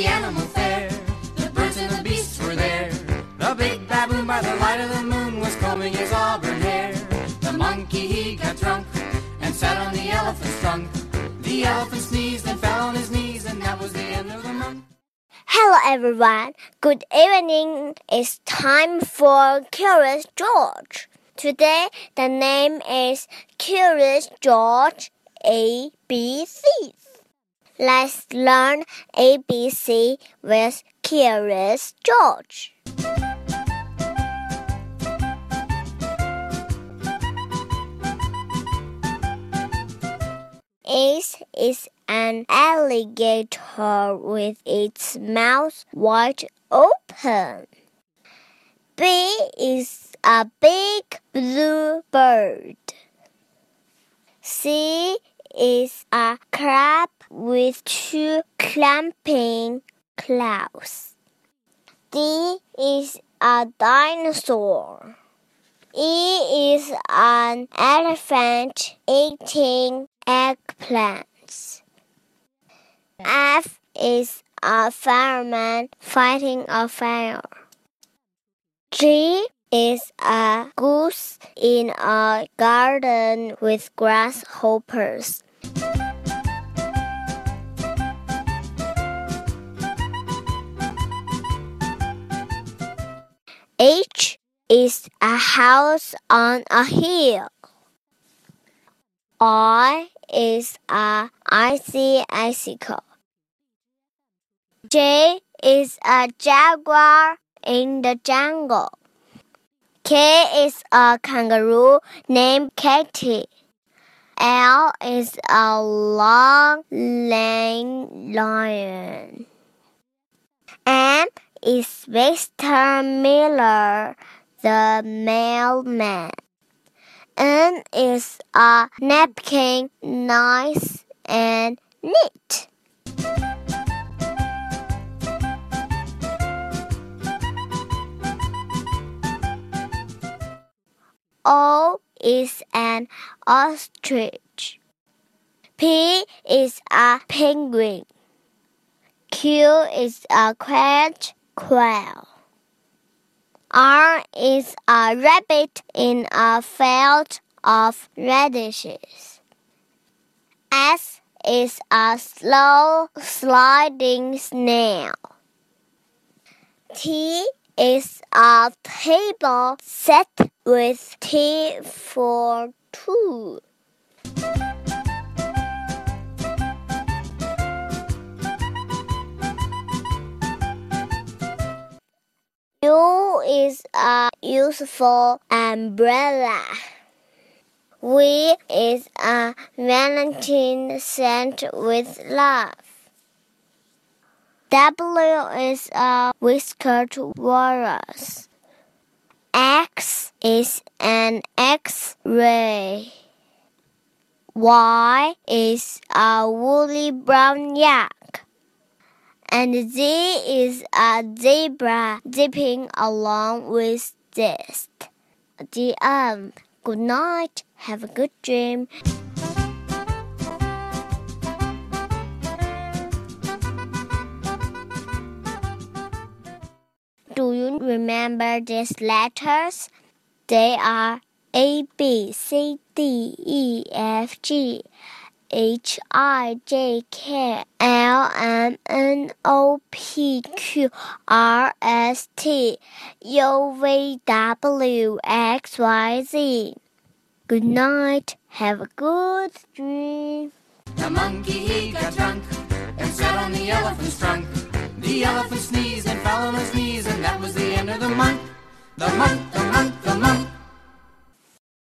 the animal fair. The birds and the beasts were there. The big baboon by the light of the moon was combing his auburn hair. The monkey he got drunk and sat on the elephant's trunk. The elephant sneezed and fell on his knees, and that was the end of the month. Hello everyone. Good evening. It's time for Curious George. Today the name is Curious George ABC. Let's learn ABC with Curious George. Ace is an alligator with its mouth wide open. B is a big blue bird. C is a crab with two clamping claws. D is a dinosaur. E is an elephant eating eggplants. F is a fireman fighting a fire. G is a goose in a garden with grasshoppers. H is a house on a hill. I is a icy icicle. J is a jaguar in the jungle. K is a kangaroo named Katie. L is a long lane lion. Is Mr. Miller, the mailman. N is a napkin, nice and neat. O is an ostrich. P is a penguin. Q is a quiet quail. R is a rabbit in a field of radishes. S is a slow sliding snail. T is a table set with tea for two. U is a useful umbrella. V is a Valentine sent with love. W is a whiskered walrus. X is an X-ray. Y is a woolly brown yak. And there is a zebra zipping along with this. The end. Good night. Have a good dream. Do you remember these letters? They are A, B, C, D, E, F, G, H, I, J, K, L, M, N, O, P, Q, R, S, T, U, V, W, X, Y, Z. Good night. Have a good dream. The monkey he got drunk and sat on the elephant's trunk. The elephant sneezed and fell on his knees, and that was the end of the month The month the month. The month